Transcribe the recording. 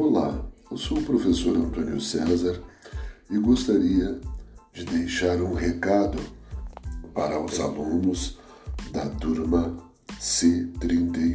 Olá, eu sou o professor Antônio César e gostaria de deixar um recado para os alunos da turma C31.